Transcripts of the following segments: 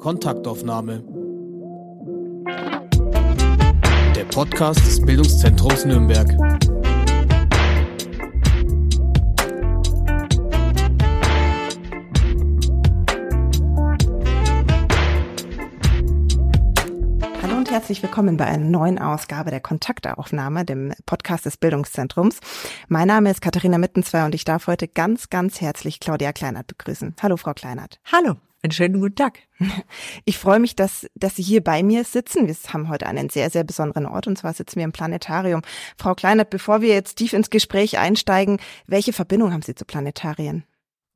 Kontaktaufnahme. Der Podcast des Bildungszentrums Nürnberg. Hallo und herzlich willkommen bei einer neuen Ausgabe der Kontaktaufnahme, dem Podcast des Bildungszentrums. Mein Name ist Katharina Mittenzweier und ich darf heute ganz, ganz herzlich Claudia Kleinert begrüßen. Hallo, Frau Kleinert. Hallo. Einen schönen guten Tag. Ich freue mich, dass, dass Sie hier bei mir sitzen. Wir haben heute einen sehr, sehr besonderen Ort und zwar sitzen wir im Planetarium. Frau Kleinert, bevor wir jetzt tief ins Gespräch einsteigen, welche Verbindung haben Sie zu Planetarien?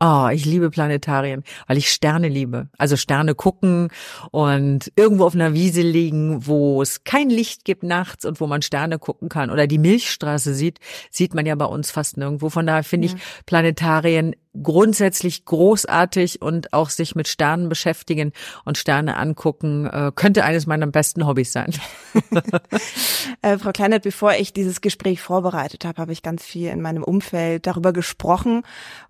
Oh, ich liebe Planetarien, weil ich Sterne liebe. Also Sterne gucken und irgendwo auf einer Wiese liegen, wo es kein Licht gibt nachts und wo man Sterne gucken kann oder die Milchstraße sieht, sieht man ja bei uns fast nirgendwo. Von daher finde ja. ich Planetarien grundsätzlich großartig und auch sich mit Sternen beschäftigen und Sterne angucken, äh, könnte eines meiner besten Hobbys sein. äh, Frau Kleinert, bevor ich dieses Gespräch vorbereitet habe, habe ich ganz viel in meinem Umfeld darüber gesprochen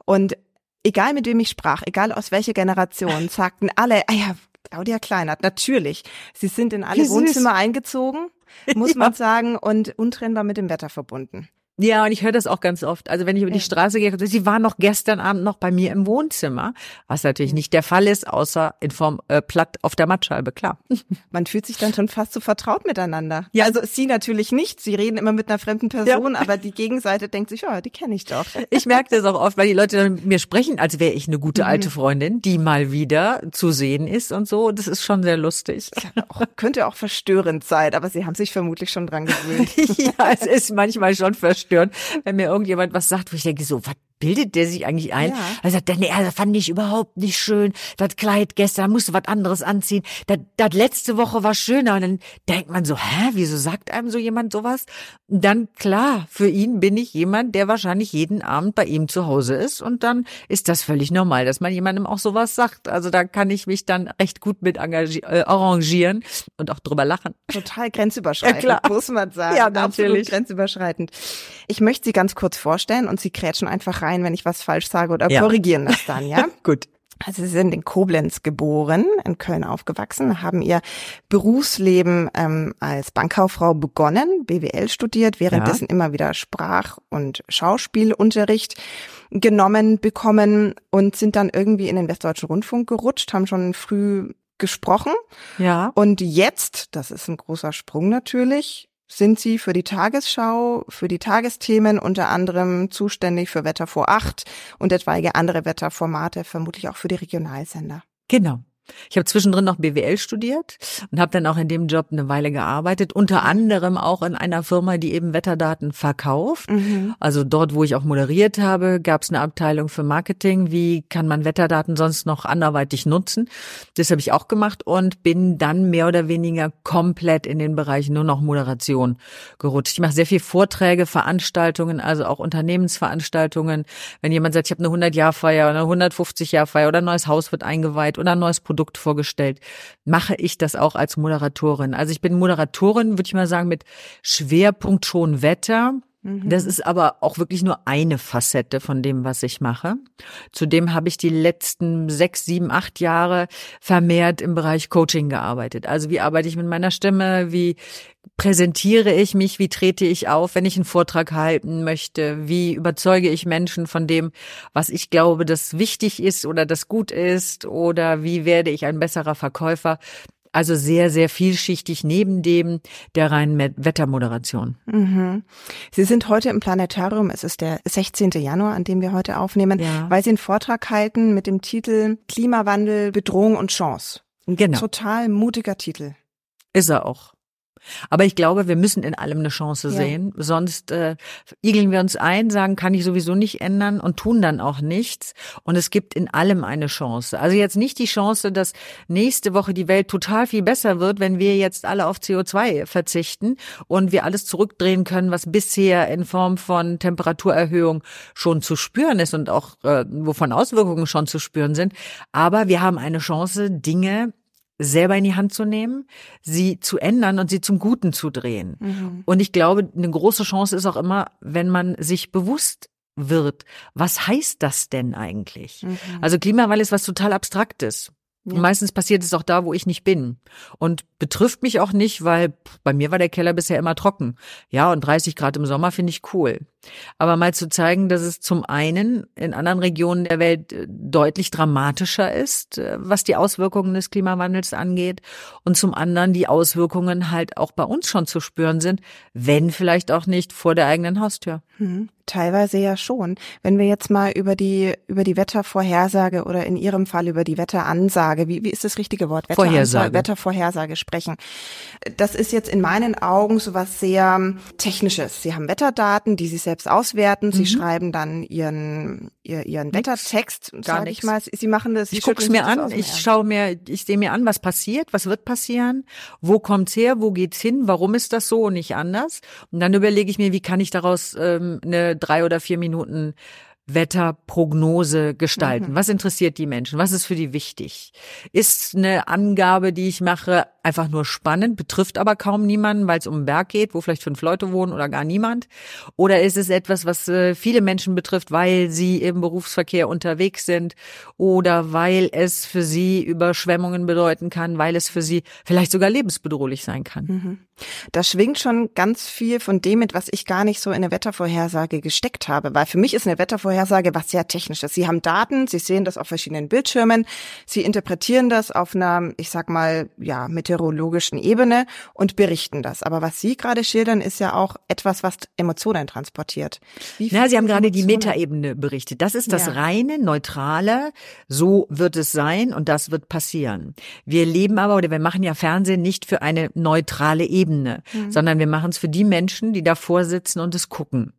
und egal mit wem ich sprach, egal aus welcher Generation, sagten alle, ah ja, Claudia Kleinert, natürlich. Sie sind in alle Wohnzimmer eingezogen, muss ja. man sagen, und untrennbar mit dem Wetter verbunden. Ja, und ich höre das auch ganz oft. Also wenn ich über die Straße gehe, sie war noch gestern Abend noch bei mir im Wohnzimmer, was natürlich nicht der Fall ist, außer in Form äh, platt auf der Mattscheibe, klar. Man fühlt sich dann schon fast so vertraut miteinander. Ja, also sie natürlich nicht. Sie reden immer mit einer fremden Person, ja. aber die Gegenseite denkt sich, ja, die kenne ich doch. Ich merke das auch oft, weil die Leute dann mit mir sprechen, als wäre ich eine gute mhm. alte Freundin, die mal wieder zu sehen ist und so. Das ist schon sehr lustig. Auch, könnte auch verstörend sein, aber sie haben sich vermutlich schon dran gewöhnt. ja, es ist manchmal schon verstörend stören, wenn mir irgendjemand was sagt, wo ich denke, so, was bildet der sich eigentlich ein? Ja. Er sagt, nee, das fand ich überhaupt nicht schön. Das Kleid gestern musste was anderes anziehen. Das, das letzte Woche war schöner. Und dann denkt man so, hä, wieso sagt einem so jemand sowas? Und dann, klar, für ihn bin ich jemand, der wahrscheinlich jeden Abend bei ihm zu Hause ist. Und dann ist das völlig normal, dass man jemandem auch sowas sagt. Also da kann ich mich dann recht gut mit äh, arrangieren und auch drüber lachen. Total grenzüberschreitend, ja, klar. muss man sagen. Ja, natürlich. Absolut grenzüberschreitend. Ich möchte Sie ganz kurz vorstellen und Sie krätschen einfach rein, wenn ich was falsch sage oder ja. korrigieren das dann, ja? Gut. Also Sie sind in Koblenz geboren, in Köln aufgewachsen, haben Ihr Berufsleben ähm, als Bankkauffrau begonnen, BWL studiert, währenddessen ja. immer wieder Sprach- und Schauspielunterricht genommen bekommen und sind dann irgendwie in den Westdeutschen Rundfunk gerutscht, haben schon früh gesprochen. Ja. Und jetzt, das ist ein großer Sprung natürlich, sind Sie für die Tagesschau, für die Tagesthemen unter anderem zuständig für Wetter vor acht und etwaige andere Wetterformate, vermutlich auch für die Regionalsender. Genau. Ich habe zwischendrin noch BWL studiert und habe dann auch in dem Job eine Weile gearbeitet, unter anderem auch in einer Firma, die eben Wetterdaten verkauft. Mhm. Also dort, wo ich auch moderiert habe, gab es eine Abteilung für Marketing. Wie kann man Wetterdaten sonst noch anderweitig nutzen? Das habe ich auch gemacht und bin dann mehr oder weniger komplett in den Bereich nur noch Moderation gerutscht. Ich mache sehr viel Vorträge, Veranstaltungen, also auch Unternehmensveranstaltungen. Wenn jemand sagt, ich habe eine 100-Jahr-Feier oder eine 150-Jahr-Feier oder ein neues Haus wird eingeweiht oder ein neues Produkt Produkt vorgestellt, mache ich das auch als Moderatorin. Also ich bin Moderatorin, würde ich mal sagen, mit Schwerpunkt schon Wetter. Mhm. Das ist aber auch wirklich nur eine Facette von dem, was ich mache. Zudem habe ich die letzten sechs, sieben, acht Jahre vermehrt im Bereich Coaching gearbeitet. Also wie arbeite ich mit meiner Stimme? Wie präsentiere ich mich? Wie trete ich auf, wenn ich einen Vortrag halten möchte? Wie überzeuge ich Menschen von dem, was ich glaube, das wichtig ist oder das gut ist? Oder wie werde ich ein besserer Verkäufer? Also sehr, sehr vielschichtig neben dem der reinen Wettermoderation. Mhm. Sie sind heute im Planetarium. Es ist der 16. Januar, an dem wir heute aufnehmen, ja. weil Sie einen Vortrag halten mit dem Titel Klimawandel, Bedrohung und Chance. Genau. Total mutiger Titel. Ist er auch. Aber ich glaube, wir müssen in allem eine Chance ja. sehen. Sonst äh, igeln wir uns ein, sagen, kann ich sowieso nicht ändern und tun dann auch nichts. Und es gibt in allem eine Chance. Also jetzt nicht die Chance, dass nächste Woche die Welt total viel besser wird, wenn wir jetzt alle auf CO2 verzichten und wir alles zurückdrehen können, was bisher in Form von Temperaturerhöhung schon zu spüren ist und auch äh, wovon Auswirkungen schon zu spüren sind. Aber wir haben eine Chance, Dinge selber in die Hand zu nehmen, sie zu ändern und sie zum Guten zu drehen. Mhm. Und ich glaube, eine große Chance ist auch immer, wenn man sich bewusst wird, was heißt das denn eigentlich? Mhm. Also Klimawandel ist was total Abstraktes. Ja. meistens passiert es auch da, wo ich nicht bin. Und betrifft mich auch nicht, weil bei mir war der Keller bisher immer trocken. Ja, und 30 Grad im Sommer finde ich cool. Aber mal zu zeigen, dass es zum einen in anderen Regionen der Welt äh, deutlich dramatischer ist, äh, was die Auswirkungen des Klimawandels angeht, und zum anderen die Auswirkungen halt auch bei uns schon zu spüren sind, wenn vielleicht auch nicht vor der eigenen Haustür. Hm. Teilweise ja schon. Wenn wir jetzt mal über die über die Wettervorhersage oder in Ihrem Fall über die Wetteransage, wie, wie ist das richtige Wort? Vorhersage. Wettervorhersage sprechen. Das ist jetzt in meinen Augen so was sehr Technisches. Sie haben Wetterdaten, die Sie selbst auswerten. Sie mhm. schreiben dann Ihren ihr, Ihren Nix, Wettertext, sage ich mal. Sie machen das. Sie ich gucke es mir an. Ich schaue mir, ich sehe mir an, was passiert, was wird passieren, wo kommt's her, wo geht's hin, warum ist das so und nicht anders. Und dann überlege ich mir, wie kann ich daraus ähm, eine drei oder vier Minuten Wetterprognose gestalten? Mhm. Was interessiert die Menschen? Was ist für die wichtig? Ist eine Angabe, die ich mache, einfach nur spannend, betrifft aber kaum niemanden, weil es um einen Berg geht, wo vielleicht fünf Leute wohnen oder gar niemand? Oder ist es etwas, was äh, viele Menschen betrifft, weil sie im Berufsverkehr unterwegs sind oder weil es für sie Überschwemmungen bedeuten kann, weil es für sie vielleicht sogar lebensbedrohlich sein kann? Mhm. Da schwingt schon ganz viel von dem mit, was ich gar nicht so in eine Wettervorhersage gesteckt habe, weil für mich ist eine Wettervorhersage was sehr Technisches. Sie haben Daten, Sie sehen das auf verschiedenen Bildschirmen, Sie interpretieren das auf einer, ich sag mal, ja, meteorologischen Ebene und berichten das. Aber was Sie gerade schildern, ist ja auch etwas, was Emotionen transportiert. Na, Sie haben gerade die Metaebene berichtet. Das ist das ja. reine, neutrale, so wird es sein und das wird passieren. Wir leben aber oder wir machen ja Fernsehen nicht für eine neutrale Ebene. Ebene, mhm. sondern wir machen es für die Menschen, die davor sitzen und es gucken.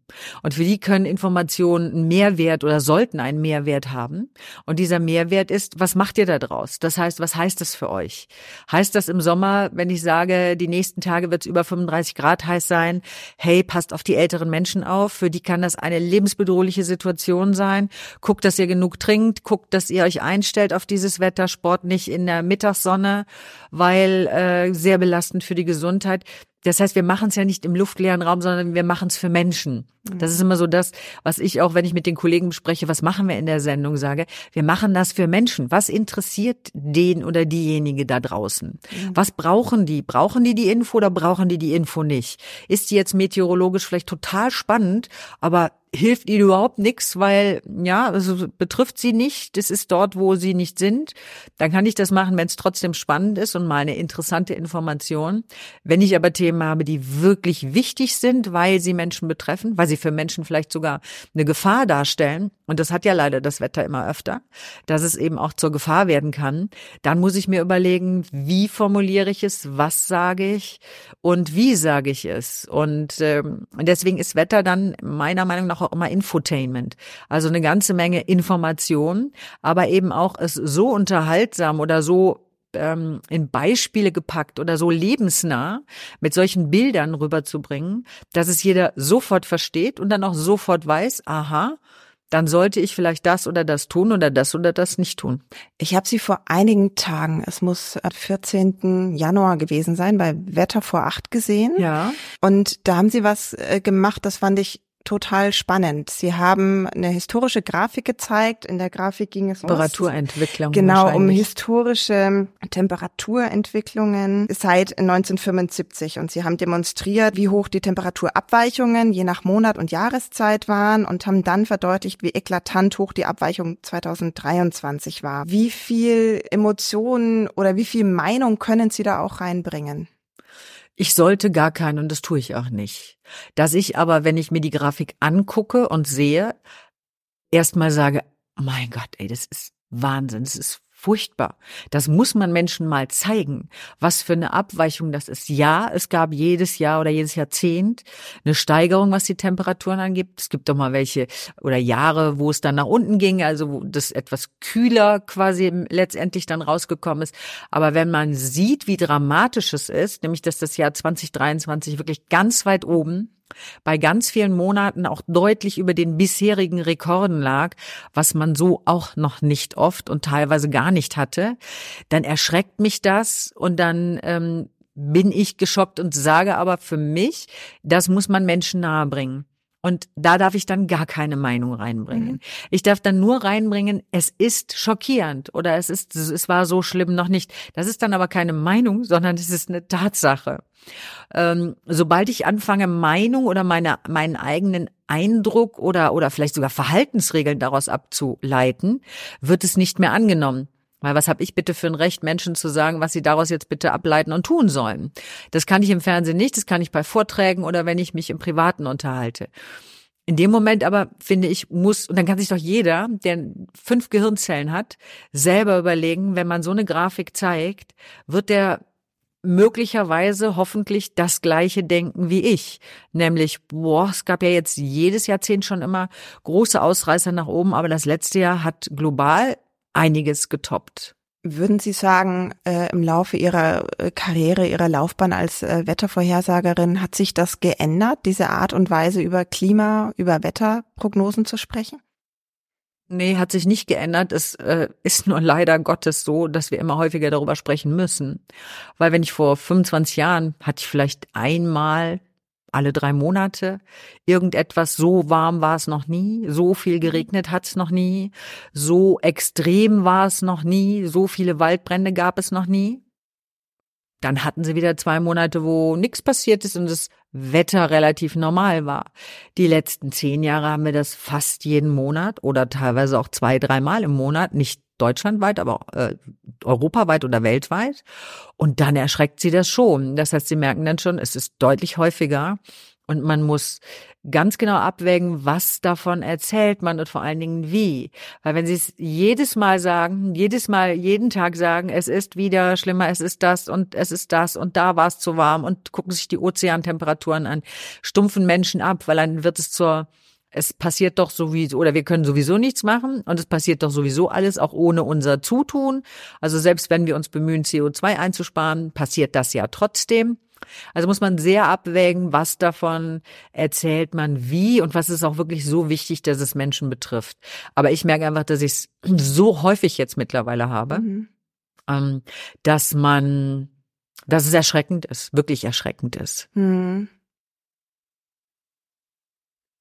Und für die können Informationen einen Mehrwert oder sollten einen Mehrwert haben. Und dieser Mehrwert ist, was macht ihr da draus? Das heißt, was heißt das für euch? Heißt das im Sommer, wenn ich sage, die nächsten Tage wird es über 35 Grad heiß sein, hey, passt auf die älteren Menschen auf, für die kann das eine lebensbedrohliche Situation sein. Guckt, dass ihr genug trinkt, guckt, dass ihr euch einstellt auf dieses Wetter, Sport nicht in der Mittagssonne, weil äh, sehr belastend für die Gesundheit. Das heißt, wir machen es ja nicht im luftleeren Raum, sondern wir machen es für Menschen. Das ist immer so das, was ich auch, wenn ich mit den Kollegen bespreche, was machen wir in der Sendung, sage, wir machen das für Menschen. Was interessiert den oder diejenige da draußen? Was brauchen die? Brauchen die die Info oder brauchen die die Info nicht? Ist die jetzt meteorologisch vielleicht total spannend, aber hilft ihnen überhaupt nichts, weil ja, also betrifft sie nicht, das ist dort, wo sie nicht sind, dann kann ich das machen, wenn es trotzdem spannend ist und mal eine interessante Information. Wenn ich aber Themen habe, die wirklich wichtig sind, weil sie Menschen betreffen, weil sie für Menschen vielleicht sogar eine Gefahr darstellen, und das hat ja leider das Wetter immer öfter, dass es eben auch zur Gefahr werden kann, dann muss ich mir überlegen, wie formuliere ich es, was sage ich und wie sage ich es. Und ähm, deswegen ist Wetter dann meiner Meinung nach auch immer Infotainment. Also eine ganze Menge Information, aber eben auch es so unterhaltsam oder so ähm, in Beispiele gepackt oder so lebensnah mit solchen Bildern rüberzubringen, dass es jeder sofort versteht und dann auch sofort weiß, aha, dann sollte ich vielleicht das oder das tun oder das oder das nicht tun. Ich habe Sie vor einigen Tagen, es muss am 14. Januar gewesen sein, bei Wetter vor acht gesehen. Ja. Und da haben Sie was äh, gemacht, das fand ich total spannend. Sie haben eine historische Grafik gezeigt. In der Grafik ging es um Temperaturentwicklung. Genau, um historische Temperaturentwicklungen seit 1975. Und sie haben demonstriert, wie hoch die Temperaturabweichungen je nach Monat und Jahreszeit waren und haben dann verdeutlicht, wie eklatant hoch die Abweichung 2023 war. Wie viel Emotionen oder wie viel Meinung können Sie da auch reinbringen? Ich sollte gar keinen und das tue ich auch nicht. Dass ich aber, wenn ich mir die Grafik angucke und sehe, erstmal sage, mein Gott, ey, das ist Wahnsinn, das ist furchtbar. Das muss man Menschen mal zeigen, was für eine Abweichung das ist. Ja, es gab jedes Jahr oder jedes Jahrzehnt eine Steigerung, was die Temperaturen angeht. Es gibt doch mal welche oder Jahre, wo es dann nach unten ging, also wo das etwas kühler quasi letztendlich dann rausgekommen ist. Aber wenn man sieht, wie dramatisch es ist, nämlich dass das Jahr 2023 wirklich ganz weit oben bei ganz vielen Monaten auch deutlich über den bisherigen Rekorden lag, was man so auch noch nicht oft und teilweise gar nicht hatte, dann erschreckt mich das und dann ähm, bin ich geschockt und sage aber für mich, das muss man Menschen nahebringen. Und da darf ich dann gar keine Meinung reinbringen. Mhm. Ich darf dann nur reinbringen, es ist schockierend oder es ist, es war so schlimm noch nicht. Das ist dann aber keine Meinung, sondern es ist eine Tatsache. Ähm, sobald ich anfange, Meinung oder meine, meinen eigenen Eindruck oder, oder vielleicht sogar Verhaltensregeln daraus abzuleiten, wird es nicht mehr angenommen. Weil was habe ich bitte für ein Recht, Menschen zu sagen, was sie daraus jetzt bitte ableiten und tun sollen? Das kann ich im Fernsehen nicht, das kann ich bei Vorträgen oder wenn ich mich im Privaten unterhalte. In dem Moment aber, finde ich, muss, und dann kann sich doch jeder, der fünf Gehirnzellen hat, selber überlegen, wenn man so eine Grafik zeigt, wird der möglicherweise hoffentlich das gleiche denken wie ich. Nämlich, boah, es gab ja jetzt jedes Jahrzehnt schon immer große Ausreißer nach oben, aber das letzte Jahr hat global einiges getoppt. Würden Sie sagen, äh, im Laufe Ihrer äh, Karriere, Ihrer Laufbahn als äh, Wettervorhersagerin hat sich das geändert, diese Art und Weise über Klima, über Wetterprognosen zu sprechen? Nee, hat sich nicht geändert. Es äh, ist nur leider Gottes so, dass wir immer häufiger darüber sprechen müssen. Weil wenn ich vor 25 Jahren hatte ich vielleicht einmal alle drei Monate. Irgendetwas, so warm war es noch nie, so viel geregnet hat es noch nie, so extrem war es noch nie, so viele Waldbrände gab es noch nie. Dann hatten sie wieder zwei Monate, wo nichts passiert ist und das Wetter relativ normal war. Die letzten zehn Jahre haben wir das fast jeden Monat oder teilweise auch zwei, dreimal im Monat, nicht deutschlandweit, aber äh, europaweit oder weltweit. Und dann erschreckt sie das schon. Das heißt, sie merken dann schon, es ist deutlich häufiger. Und man muss ganz genau abwägen, was davon erzählt man und vor allen Dingen wie. Weil wenn sie es jedes Mal sagen, jedes Mal, jeden Tag sagen, es ist wieder schlimmer, es ist das und es ist das und da war es zu warm und gucken sich die Ozeantemperaturen an, stumpfen Menschen ab, weil dann wird es zur es passiert doch sowieso, oder wir können sowieso nichts machen und es passiert doch sowieso alles auch ohne unser Zutun. Also selbst wenn wir uns bemühen, CO2 einzusparen, passiert das ja trotzdem. Also muss man sehr abwägen, was davon erzählt man wie und was ist auch wirklich so wichtig, dass es Menschen betrifft. Aber ich merke einfach, dass ich es so häufig jetzt mittlerweile habe, mhm. Ähm, dass man, dass es erschreckend ist, wirklich erschreckend ist. Mhm.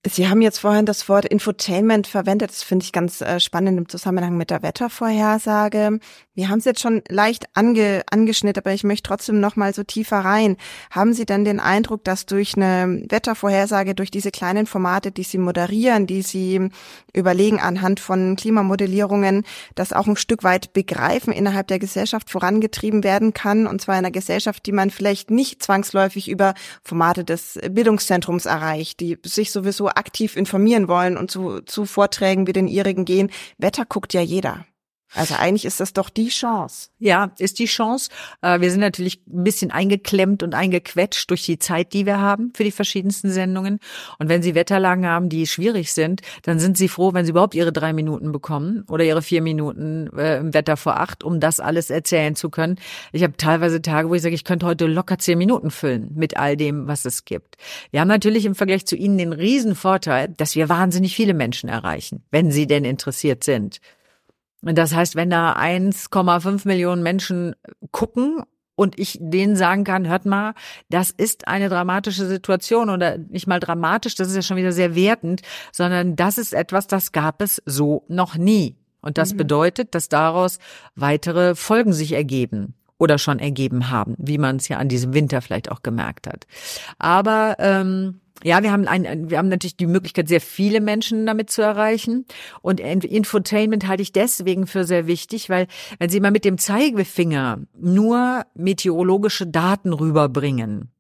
Sie haben jetzt vorhin das Wort Infotainment verwendet. Das finde ich ganz äh, spannend im Zusammenhang mit der Wettervorhersage. Wir haben es jetzt schon leicht ange, angeschnitten, aber ich möchte trotzdem noch mal so tiefer rein. Haben Sie denn den Eindruck, dass durch eine Wettervorhersage, durch diese kleinen Formate, die Sie moderieren, die Sie überlegen anhand von Klimamodellierungen, das auch ein Stück weit begreifen innerhalb der Gesellschaft vorangetrieben werden kann? Und zwar in einer Gesellschaft, die man vielleicht nicht zwangsläufig über Formate des Bildungszentrums erreicht, die sich sowieso aktiv informieren wollen und zu, zu Vorträgen wie den ihrigen gehen, Wetter guckt ja jeder. Also eigentlich ist das doch die Chance. Ja, ist die Chance. Äh, wir sind natürlich ein bisschen eingeklemmt und eingequetscht durch die Zeit, die wir haben für die verschiedensten Sendungen. Und wenn Sie Wetterlagen haben, die schwierig sind, dann sind Sie froh, wenn Sie überhaupt Ihre drei Minuten bekommen oder Ihre vier Minuten äh, im Wetter vor acht, um das alles erzählen zu können. Ich habe teilweise Tage, wo ich sage, ich könnte heute locker zehn Minuten füllen mit all dem, was es gibt. Wir haben natürlich im Vergleich zu Ihnen den riesen Vorteil, dass wir wahnsinnig viele Menschen erreichen, wenn sie denn interessiert sind. Das heißt, wenn da 1,5 Millionen Menschen gucken und ich denen sagen kann, hört mal, das ist eine dramatische Situation oder nicht mal dramatisch, das ist ja schon wieder sehr wertend, sondern das ist etwas, das gab es so noch nie. Und das mhm. bedeutet, dass daraus weitere Folgen sich ergeben oder schon ergeben haben, wie man es ja an diesem Winter vielleicht auch gemerkt hat. Aber ähm, ja, wir haben ein, wir haben natürlich die Möglichkeit, sehr viele Menschen damit zu erreichen. Und Infotainment halte ich deswegen für sehr wichtig, weil wenn Sie mal mit dem Zeigefinger nur meteorologische Daten rüberbringen,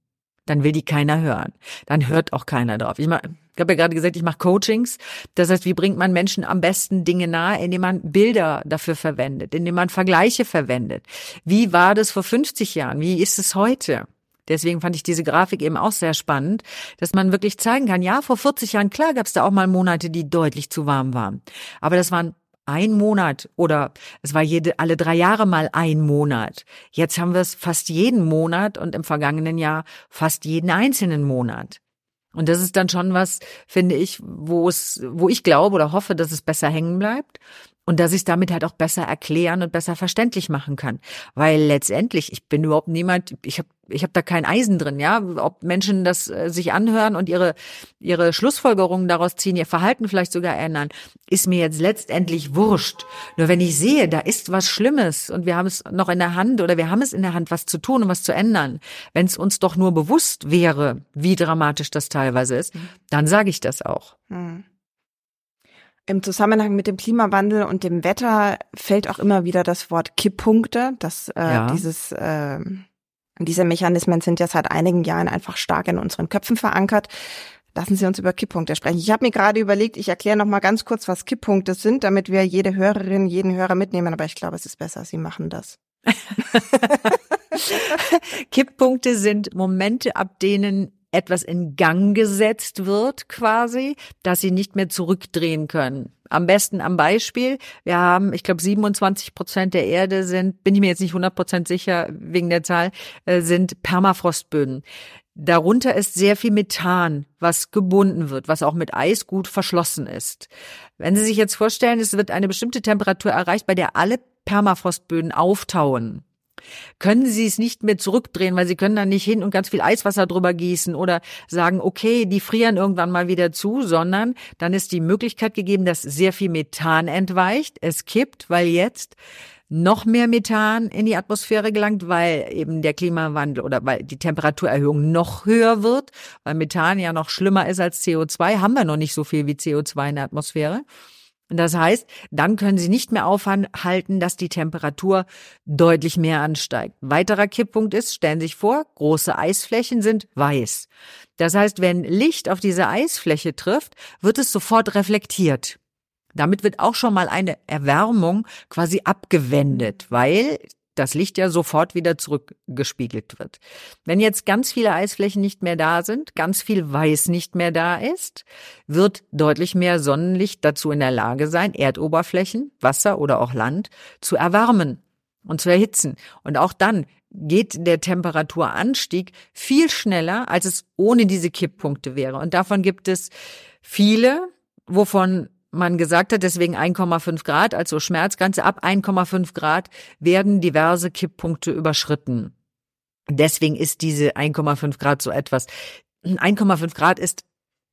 dann will die keiner hören. Dann hört auch keiner drauf. Ich, mach, ich habe ja gerade gesagt, ich mache Coachings. Das heißt, wie bringt man Menschen am besten Dinge nahe, indem man Bilder dafür verwendet, indem man Vergleiche verwendet. Wie war das vor 50 Jahren? Wie ist es heute? Deswegen fand ich diese Grafik eben auch sehr spannend, dass man wirklich zeigen kann, ja, vor 40 Jahren, klar gab es da auch mal Monate, die deutlich zu warm waren. Aber das waren ein Monat oder es war jede, alle drei Jahre mal ein Monat. Jetzt haben wir es fast jeden Monat und im vergangenen Jahr fast jeden einzelnen Monat. Und das ist dann schon was, finde ich, wo es, wo ich glaube oder hoffe, dass es besser hängen bleibt. Und dass ich es damit halt auch besser erklären und besser verständlich machen kann. Weil letztendlich, ich bin überhaupt niemand, ich habe ich hab da kein Eisen drin, ja. Ob Menschen das äh, sich anhören und ihre, ihre Schlussfolgerungen daraus ziehen, ihr Verhalten vielleicht sogar ändern, ist mir jetzt letztendlich wurscht. Nur wenn ich sehe, da ist was Schlimmes und wir haben es noch in der Hand oder wir haben es in der Hand, was zu tun und was zu ändern, wenn es uns doch nur bewusst wäre, wie dramatisch das teilweise ist, mhm. dann sage ich das auch. Mhm. Im Zusammenhang mit dem Klimawandel und dem Wetter fällt auch immer wieder das Wort Kipppunkte. Das, äh, ja. dieses, äh, diese Mechanismen sind ja seit einigen Jahren einfach stark in unseren Köpfen verankert. Lassen Sie uns über Kipppunkte sprechen. Ich habe mir gerade überlegt, ich erkläre noch mal ganz kurz, was Kipppunkte sind, damit wir jede Hörerin, jeden Hörer mitnehmen. Aber ich glaube, es ist besser, Sie machen das. Kipppunkte sind Momente, ab denen etwas in Gang gesetzt wird quasi, dass sie nicht mehr zurückdrehen können. Am besten am Beispiel. Wir haben, ich glaube, 27 Prozent der Erde sind, bin ich mir jetzt nicht 100 Prozent sicher wegen der Zahl, äh, sind Permafrostböden. Darunter ist sehr viel Methan, was gebunden wird, was auch mit Eis gut verschlossen ist. Wenn Sie sich jetzt vorstellen, es wird eine bestimmte Temperatur erreicht, bei der alle Permafrostböden auftauen, können Sie es nicht mehr zurückdrehen, weil Sie können dann nicht hin und ganz viel Eiswasser drüber gießen oder sagen, okay, die frieren irgendwann mal wieder zu, sondern dann ist die Möglichkeit gegeben, dass sehr viel Methan entweicht, es kippt, weil jetzt noch mehr Methan in die Atmosphäre gelangt, weil eben der Klimawandel oder weil die Temperaturerhöhung noch höher wird, weil Methan ja noch schlimmer ist als CO2, haben wir noch nicht so viel wie CO2 in der Atmosphäre. Das heißt, dann können Sie nicht mehr aufhalten, dass die Temperatur deutlich mehr ansteigt. weiterer Kipppunkt ist, stellen Sie sich vor, große Eisflächen sind weiß. Das heißt, wenn Licht auf diese Eisfläche trifft, wird es sofort reflektiert. Damit wird auch schon mal eine Erwärmung quasi abgewendet, weil das Licht ja sofort wieder zurückgespiegelt wird. Wenn jetzt ganz viele Eisflächen nicht mehr da sind, ganz viel Weiß nicht mehr da ist, wird deutlich mehr Sonnenlicht dazu in der Lage sein, Erdoberflächen, Wasser oder auch Land zu erwärmen und zu erhitzen. Und auch dann geht der Temperaturanstieg viel schneller, als es ohne diese Kipppunkte wäre. Und davon gibt es viele, wovon man gesagt hat, deswegen 1,5 Grad, also Schmerzgrenze ab 1,5 Grad werden diverse Kipppunkte überschritten. Deswegen ist diese 1,5 Grad so etwas. 1,5 Grad ist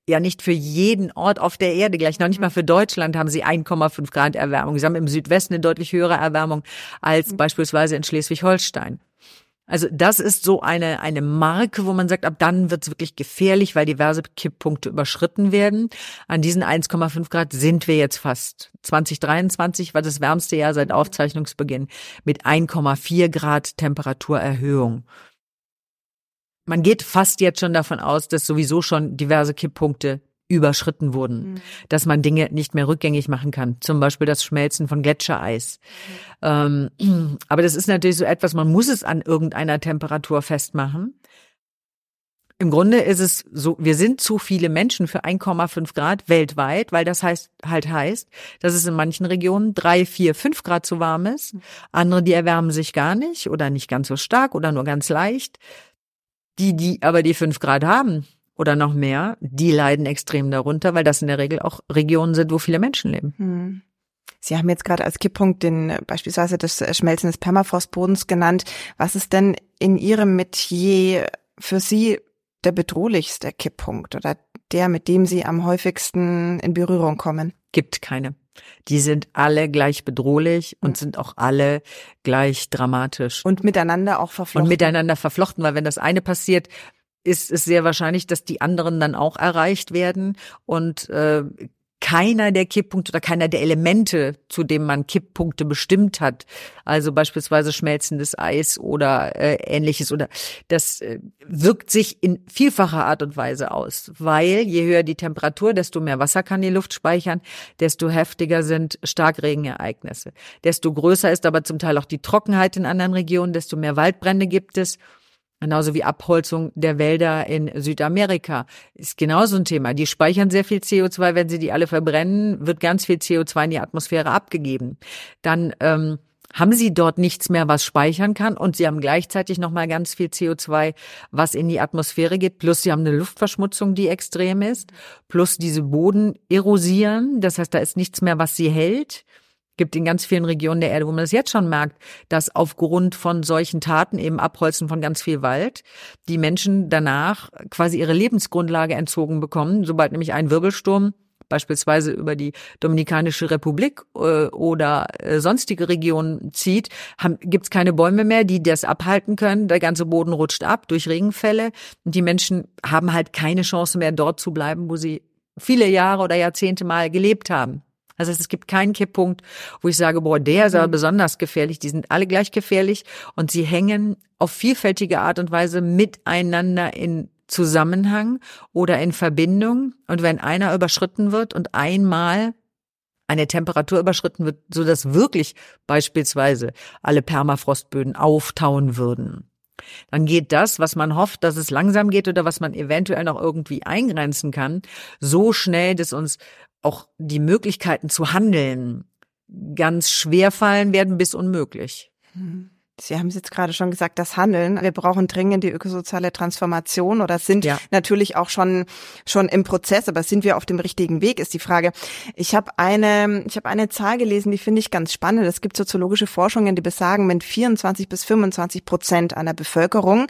ja nicht für jeden Ort auf der Erde gleich. Noch nicht mal für Deutschland haben sie 1,5 Grad Erwärmung. Sie haben im Südwesten eine deutlich höhere Erwärmung als beispielsweise in Schleswig-Holstein. Also das ist so eine, eine Marke, wo man sagt, ab dann wird es wirklich gefährlich, weil diverse Kipppunkte überschritten werden. An diesen 1,5 Grad sind wir jetzt fast. 2023 war das wärmste Jahr seit Aufzeichnungsbeginn mit 1,4 Grad Temperaturerhöhung. Man geht fast jetzt schon davon aus, dass sowieso schon diverse Kipppunkte überschritten wurden, mhm. dass man Dinge nicht mehr rückgängig machen kann, zum Beispiel das Schmelzen von Gletschereis. Mhm. Ähm, aber das ist natürlich so etwas, man muss es an irgendeiner Temperatur festmachen. Im Grunde ist es so, wir sind zu viele Menschen für 1,5 Grad weltweit, weil das heißt, halt heißt, dass es in manchen Regionen drei, vier, fünf Grad zu warm ist. Mhm. Andere, die erwärmen sich gar nicht oder nicht ganz so stark oder nur ganz leicht. Die, die aber die fünf Grad haben, oder noch mehr, die leiden extrem darunter, weil das in der Regel auch Regionen sind, wo viele Menschen leben. Hm. Sie haben jetzt gerade als Kipppunkt den beispielsweise das Schmelzen des Permafrostbodens genannt. Was ist denn in Ihrem Metier für Sie der bedrohlichste Kipppunkt oder der, mit dem Sie am häufigsten in Berührung kommen? Gibt keine. Die sind alle gleich bedrohlich und hm. sind auch alle gleich dramatisch. Und miteinander auch verflochten. Und miteinander verflochten, weil wenn das eine passiert, ist es sehr wahrscheinlich, dass die anderen dann auch erreicht werden. Und äh, keiner der Kipppunkte oder keiner der Elemente, zu dem man Kipppunkte bestimmt hat, also beispielsweise schmelzendes Eis oder äh, ähnliches oder das äh, wirkt sich in vielfacher Art und Weise aus, weil je höher die Temperatur, desto mehr Wasser kann die Luft speichern, desto heftiger sind Starkregenereignisse, desto größer ist aber zum Teil auch die Trockenheit in anderen Regionen, desto mehr Waldbrände gibt es Genauso wie Abholzung der Wälder in Südamerika ist genauso ein Thema. Die speichern sehr viel CO2. Wenn sie die alle verbrennen, wird ganz viel CO2 in die Atmosphäre abgegeben. Dann ähm, haben sie dort nichts mehr, was speichern kann und sie haben gleichzeitig nochmal ganz viel CO2, was in die Atmosphäre geht, plus sie haben eine Luftverschmutzung, die extrem ist, plus diese Boden erosieren, das heißt, da ist nichts mehr, was sie hält. Gibt in ganz vielen Regionen der Erde, wo man das jetzt schon merkt, dass aufgrund von solchen Taten, eben Abholzen von ganz viel Wald, die Menschen danach quasi ihre Lebensgrundlage entzogen bekommen, sobald nämlich ein Wirbelsturm beispielsweise über die Dominikanische Republik äh, oder äh, sonstige Regionen zieht, gibt es keine Bäume mehr, die das abhalten können. Der ganze Boden rutscht ab durch Regenfälle. Und die Menschen haben halt keine Chance mehr, dort zu bleiben, wo sie viele Jahre oder Jahrzehnte mal gelebt haben. Das heißt, es gibt keinen Kipppunkt, wo ich sage, boah, der ist aber mhm. besonders gefährlich. Die sind alle gleich gefährlich und sie hängen auf vielfältige Art und Weise miteinander in Zusammenhang oder in Verbindung. Und wenn einer überschritten wird und einmal eine Temperatur überschritten wird, so dass wirklich beispielsweise alle Permafrostböden auftauen würden, dann geht das, was man hofft, dass es langsam geht oder was man eventuell noch irgendwie eingrenzen kann, so schnell, dass uns auch die Möglichkeiten zu handeln ganz schwer fallen werden bis unmöglich. Mhm. Sie haben es jetzt gerade schon gesagt, das Handeln. Wir brauchen dringend die ökosoziale Transformation oder sind ja. natürlich auch schon schon im Prozess, aber sind wir auf dem richtigen Weg, ist die Frage. Ich habe eine ich habe eine Zahl gelesen, die finde ich ganz spannend. Es gibt soziologische Forschungen, die besagen, wenn 24 bis 25 Prozent einer Bevölkerung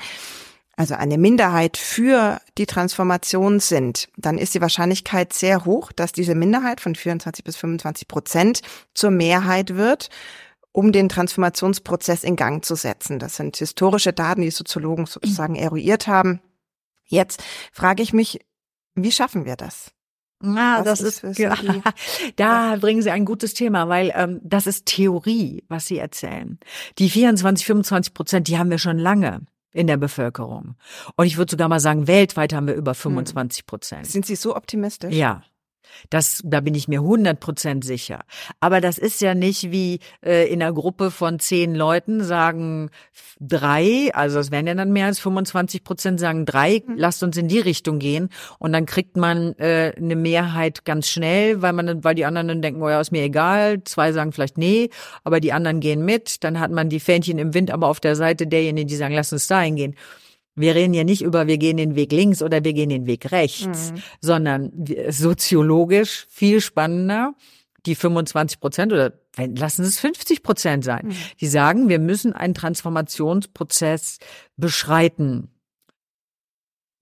also eine Minderheit für die Transformation sind, dann ist die Wahrscheinlichkeit sehr hoch, dass diese Minderheit von 24 bis 25 Prozent zur Mehrheit wird um den Transformationsprozess in Gang zu setzen. Das sind historische Daten, die Soziologen sozusagen eruiert haben. Jetzt frage ich mich, wie schaffen wir das? Ah, das ist, ist ja, da bringen Sie ein gutes Thema, weil ähm, das ist Theorie, was Sie erzählen. Die 24, 25 Prozent, die haben wir schon lange in der Bevölkerung. Und ich würde sogar mal sagen, weltweit haben wir über 25 hm. Prozent. Sind Sie so optimistisch? Ja. Das, da bin ich mir 100 Prozent sicher. Aber das ist ja nicht wie äh, in einer Gruppe von zehn Leuten sagen drei, also es wären ja dann mehr als 25 Prozent sagen drei, mhm. lasst uns in die Richtung gehen. Und dann kriegt man äh, eine Mehrheit ganz schnell, weil man, weil die anderen dann denken, oh ja, ist mir egal. Zwei sagen vielleicht nee, aber die anderen gehen mit. Dann hat man die Fähnchen im Wind, aber auf der Seite derjenigen, die sagen, lass uns dahin gehen. Wir reden ja nicht über, wir gehen den Weg links oder wir gehen den Weg rechts, mhm. sondern soziologisch viel spannender. Die 25 Prozent oder lassen es 50 Prozent sein. Mhm. Die sagen, wir müssen einen Transformationsprozess beschreiten.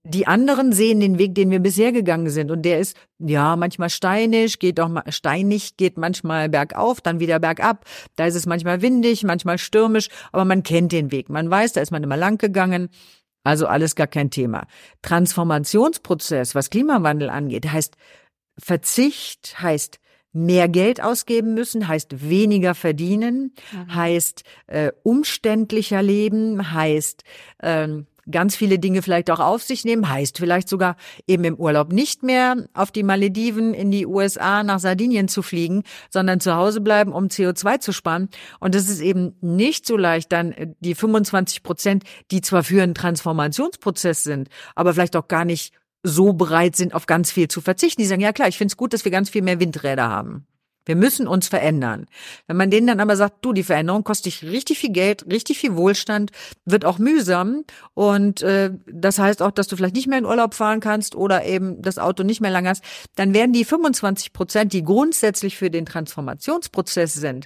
Die anderen sehen den Weg, den wir bisher gegangen sind. Und der ist, ja, manchmal steinig, geht auch mal steinig, geht manchmal bergauf, dann wieder bergab. Da ist es manchmal windig, manchmal stürmisch, aber man kennt den Weg. Man weiß, da ist man immer lang gegangen. Also alles gar kein Thema. Transformationsprozess, was Klimawandel angeht, heißt Verzicht, heißt mehr Geld ausgeben müssen, heißt weniger verdienen, mhm. heißt äh, umständlicher leben, heißt ähm, ganz viele Dinge vielleicht auch auf sich nehmen, heißt vielleicht sogar eben im Urlaub nicht mehr auf die Malediven, in die USA, nach Sardinien zu fliegen, sondern zu Hause bleiben, um CO2 zu sparen. Und das ist eben nicht so leicht, dann äh, die 25 Prozent, die zwar für einen Transformationsprozess sind, aber vielleicht auch gar nicht so bereit sind, auf ganz viel zu verzichten. Die sagen, ja klar, ich finde es gut, dass wir ganz viel mehr Windräder haben. Wir müssen uns verändern. Wenn man denen dann aber sagt, du, die Veränderung kostet dich richtig viel Geld, richtig viel Wohlstand, wird auch mühsam und äh, das heißt auch, dass du vielleicht nicht mehr in Urlaub fahren kannst oder eben das Auto nicht mehr lang hast, dann werden die 25 Prozent, die grundsätzlich für den Transformationsprozess sind,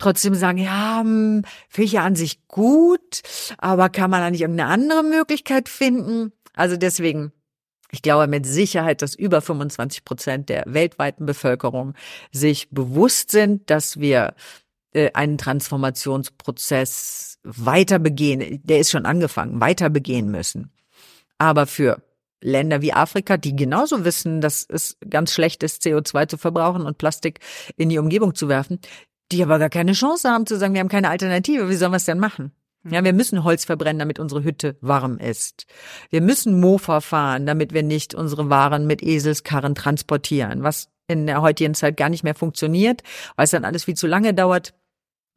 trotzdem sagen, ja, hm, finde ich ja an sich gut, aber kann man da nicht irgendeine andere Möglichkeit finden? Also deswegen ich glaube mit Sicherheit, dass über 25 Prozent der weltweiten Bevölkerung sich bewusst sind, dass wir äh, einen Transformationsprozess weiter begehen, der ist schon angefangen, weiter begehen müssen. Aber für Länder wie Afrika, die genauso wissen, dass es ganz schlecht ist, CO2 zu verbrauchen und Plastik in die Umgebung zu werfen, die aber gar keine Chance haben zu sagen, wir haben keine Alternative, wie sollen wir es denn machen? Ja, wir müssen Holz verbrennen, damit unsere Hütte warm ist. Wir müssen Mofa fahren, damit wir nicht unsere Waren mit Eselskarren transportieren, was in der heutigen Zeit gar nicht mehr funktioniert, weil es dann alles viel zu lange dauert.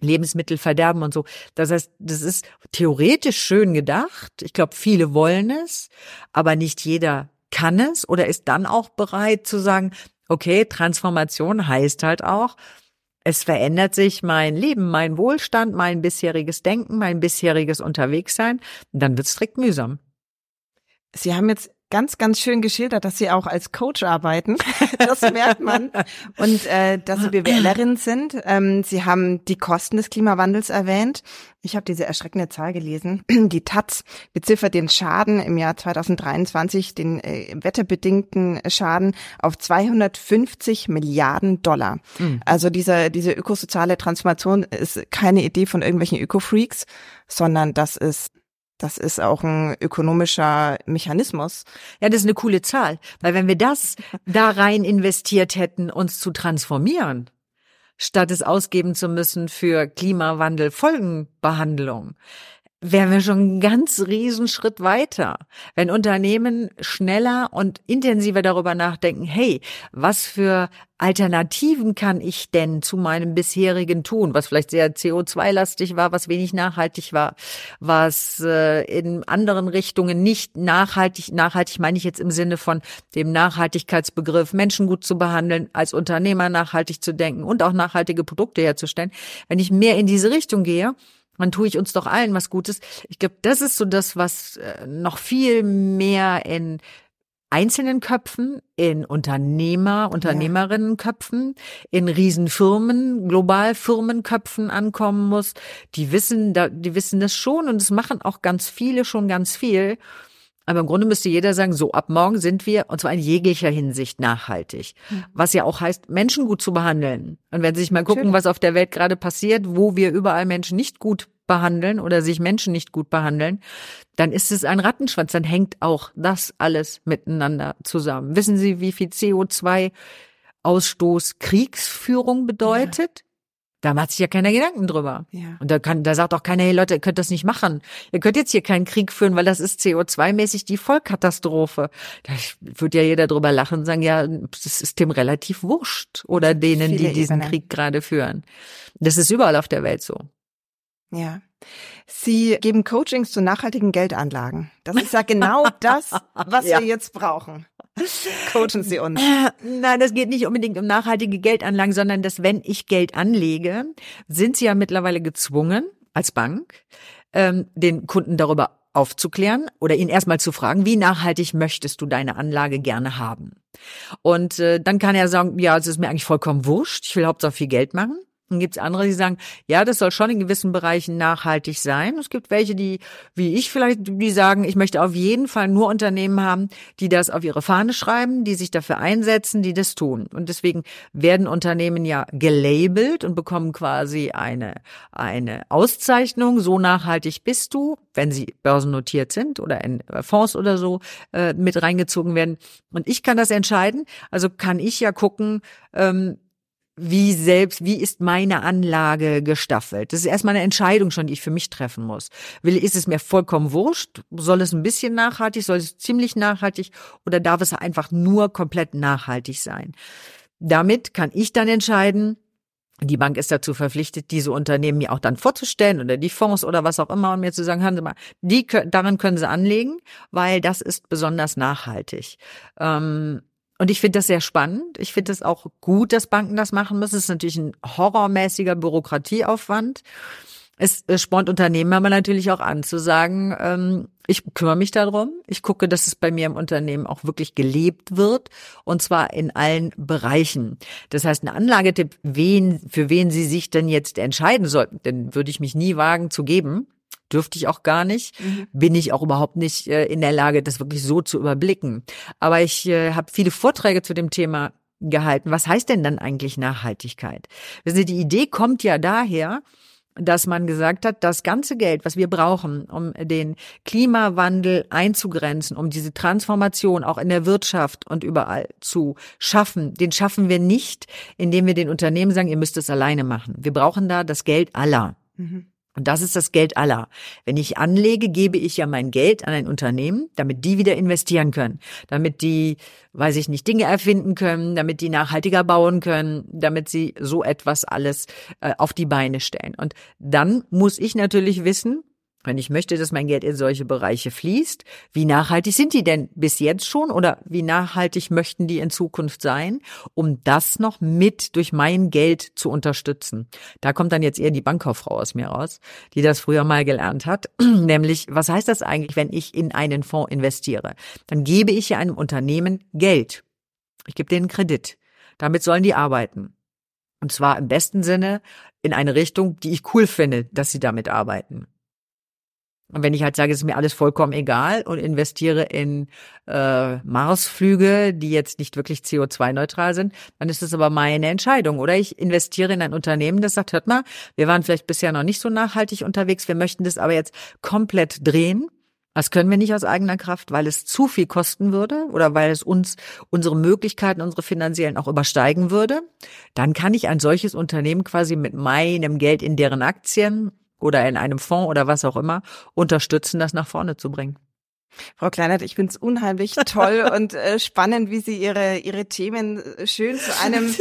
Lebensmittel verderben und so. Das heißt, das ist theoretisch schön gedacht. Ich glaube, viele wollen es, aber nicht jeder kann es oder ist dann auch bereit zu sagen, okay, Transformation heißt halt auch, es verändert sich mein Leben, mein Wohlstand, mein bisheriges Denken, mein bisheriges Unterwegssein. Dann wird es strikt mühsam. Sie haben jetzt ganz, ganz schön geschildert, dass Sie auch als Coach arbeiten. Das merkt man. Und äh, dass Sie BWLerin sind. Ähm, Sie haben die Kosten des Klimawandels erwähnt. Ich habe diese erschreckende Zahl gelesen. Die Taz beziffert den Schaden im Jahr 2023, den äh, wetterbedingten Schaden, auf 250 Milliarden Dollar. Mhm. Also diese, diese ökosoziale Transformation ist keine Idee von irgendwelchen Öko-Freaks, sondern das ist das ist auch ein ökonomischer Mechanismus. Ja, das ist eine coole Zahl, weil wenn wir das da rein investiert hätten, uns zu transformieren, statt es ausgeben zu müssen für Klimawandel Folgenbehandlung, wären wir schon einen ganz riesen Schritt weiter. Wenn Unternehmen schneller und intensiver darüber nachdenken, hey, was für Alternativen kann ich denn zu meinem bisherigen tun, was vielleicht sehr CO2-lastig war, was wenig nachhaltig war, was äh, in anderen Richtungen nicht nachhaltig, nachhaltig meine ich jetzt im Sinne von dem Nachhaltigkeitsbegriff, Menschen gut zu behandeln, als Unternehmer nachhaltig zu denken und auch nachhaltige Produkte herzustellen. Wenn ich mehr in diese Richtung gehe, dann tue ich uns doch allen was Gutes. Ich glaube, das ist so das, was äh, noch viel mehr in einzelnen Köpfen, in Unternehmer, Unternehmerinnenköpfen, in Riesenfirmen, Globalfirmenköpfen ankommen muss. Die wissen, die wissen das schon und es machen auch ganz viele schon ganz viel. Aber im Grunde müsste jeder sagen, so ab morgen sind wir, und zwar in jeglicher Hinsicht nachhaltig. Was ja auch heißt, Menschen gut zu behandeln. Und wenn Sie sich mal gucken, Natürlich. was auf der Welt gerade passiert, wo wir überall Menschen nicht gut behandeln oder sich Menschen nicht gut behandeln, dann ist es ein Rattenschwanz. Dann hängt auch das alles miteinander zusammen. Wissen Sie, wie viel CO2 Ausstoß Kriegsführung bedeutet? Da macht sich ja keiner Gedanken drüber. Ja. Und da kann, da sagt auch keiner, hey Leute, ihr könnt das nicht machen. Ihr könnt jetzt hier keinen Krieg führen, weil das ist CO2-mäßig die Vollkatastrophe. Da wird ja jeder drüber lachen und sagen, ja, das ist dem relativ wurscht. Oder denen, Viele die diesen Ebenen. Krieg gerade führen. Das ist überall auf der Welt so. Ja. Sie geben Coachings zu nachhaltigen Geldanlagen. Das ist ja genau das, was ja. wir jetzt brauchen. Coachen Sie uns. Äh, nein, das geht nicht unbedingt um nachhaltige Geldanlagen, sondern dass, wenn ich Geld anlege, sind Sie ja mittlerweile gezwungen, als Bank, ähm, den Kunden darüber aufzuklären oder ihn erstmal zu fragen, wie nachhaltig möchtest du deine Anlage gerne haben? Und äh, dann kann er sagen, ja, es ist mir eigentlich vollkommen wurscht, ich will hauptsächlich viel Geld machen. Dann gibt es andere, die sagen, ja, das soll schon in gewissen Bereichen nachhaltig sein. Es gibt welche, die, wie ich vielleicht, die sagen, ich möchte auf jeden Fall nur Unternehmen haben, die das auf ihre Fahne schreiben, die sich dafür einsetzen, die das tun. Und deswegen werden Unternehmen ja gelabelt und bekommen quasi eine, eine Auszeichnung. So nachhaltig bist du, wenn sie börsennotiert sind oder in Fonds oder so äh, mit reingezogen werden. Und ich kann das entscheiden. Also kann ich ja gucken, ähm, wie selbst, wie ist meine Anlage gestaffelt? Das ist erstmal eine Entscheidung schon, die ich für mich treffen muss. Will, ist es mir vollkommen wurscht? Soll es ein bisschen nachhaltig? Soll es ziemlich nachhaltig? Oder darf es einfach nur komplett nachhaltig sein? Damit kann ich dann entscheiden, die Bank ist dazu verpflichtet, diese Unternehmen mir auch dann vorzustellen oder die Fonds oder was auch immer und mir zu sagen, hören Sie mal, die, daran können Sie anlegen, weil das ist besonders nachhaltig. Ähm, und ich finde das sehr spannend. Ich finde es auch gut, dass Banken das machen müssen. Es ist natürlich ein horrormäßiger Bürokratieaufwand. Es, spornt Unternehmen aber natürlich auch an, zu sagen, ähm, ich kümmere mich darum. Ich gucke, dass es bei mir im Unternehmen auch wirklich gelebt wird und zwar in allen Bereichen. Das heißt, ein Anlagetipp, wen, für wen Sie sich denn jetzt entscheiden sollten, den würde ich mich nie wagen zu geben dürfte ich auch gar nicht, mhm. bin ich auch überhaupt nicht äh, in der Lage, das wirklich so zu überblicken. Aber ich äh, habe viele Vorträge zu dem Thema gehalten. Was heißt denn dann eigentlich Nachhaltigkeit? Wissen Sie, die Idee kommt ja daher, dass man gesagt hat, das ganze Geld, was wir brauchen, um den Klimawandel einzugrenzen, um diese Transformation auch in der Wirtschaft und überall zu schaffen, den schaffen wir nicht, indem wir den Unternehmen sagen, ihr müsst es alleine machen. Wir brauchen da das Geld aller. Mhm. Und das ist das Geld aller. Wenn ich anlege, gebe ich ja mein Geld an ein Unternehmen, damit die wieder investieren können, damit die, weiß ich nicht, Dinge erfinden können, damit die nachhaltiger bauen können, damit sie so etwas alles äh, auf die Beine stellen. Und dann muss ich natürlich wissen, Wenn ich möchte, dass mein Geld in solche Bereiche fließt, wie nachhaltig sind die denn bis jetzt schon oder wie nachhaltig möchten die in Zukunft sein, um das noch mit durch mein Geld zu unterstützen? Da kommt dann jetzt eher die Bankkauffrau aus mir raus, die das früher mal gelernt hat, nämlich was heißt das eigentlich, wenn ich in einen Fonds investiere? Dann gebe ich ja einem Unternehmen Geld. Ich gebe denen Kredit. Damit sollen die arbeiten. Und zwar im besten Sinne in eine Richtung, die ich cool finde, dass sie damit arbeiten. Und wenn ich halt sage, es ist mir alles vollkommen egal und investiere in äh, Marsflüge, die jetzt nicht wirklich CO2-neutral sind, dann ist es aber meine Entscheidung. Oder ich investiere in ein Unternehmen, das sagt, hört mal, wir waren vielleicht bisher noch nicht so nachhaltig unterwegs, wir möchten das aber jetzt komplett drehen. Das können wir nicht aus eigener Kraft, weil es zu viel kosten würde oder weil es uns unsere Möglichkeiten, unsere finanziellen auch übersteigen würde. Dann kann ich ein solches Unternehmen quasi mit meinem Geld in deren Aktien oder in einem Fonds oder was auch immer unterstützen, das nach vorne zu bringen. Frau Kleinert, ich finde es unheimlich toll und äh, spannend, wie Sie Ihre, Ihre Themen äh, schön zu einem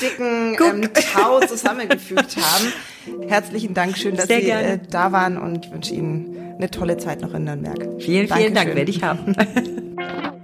dicken ähm, Tau zusammengefügt haben. Herzlichen Dank, schön, dass Sehr Sie äh, da waren und ich wünsche Ihnen eine tolle Zeit noch in Nürnberg. Vielen, Dankeschön. vielen Dank, werde ich haben.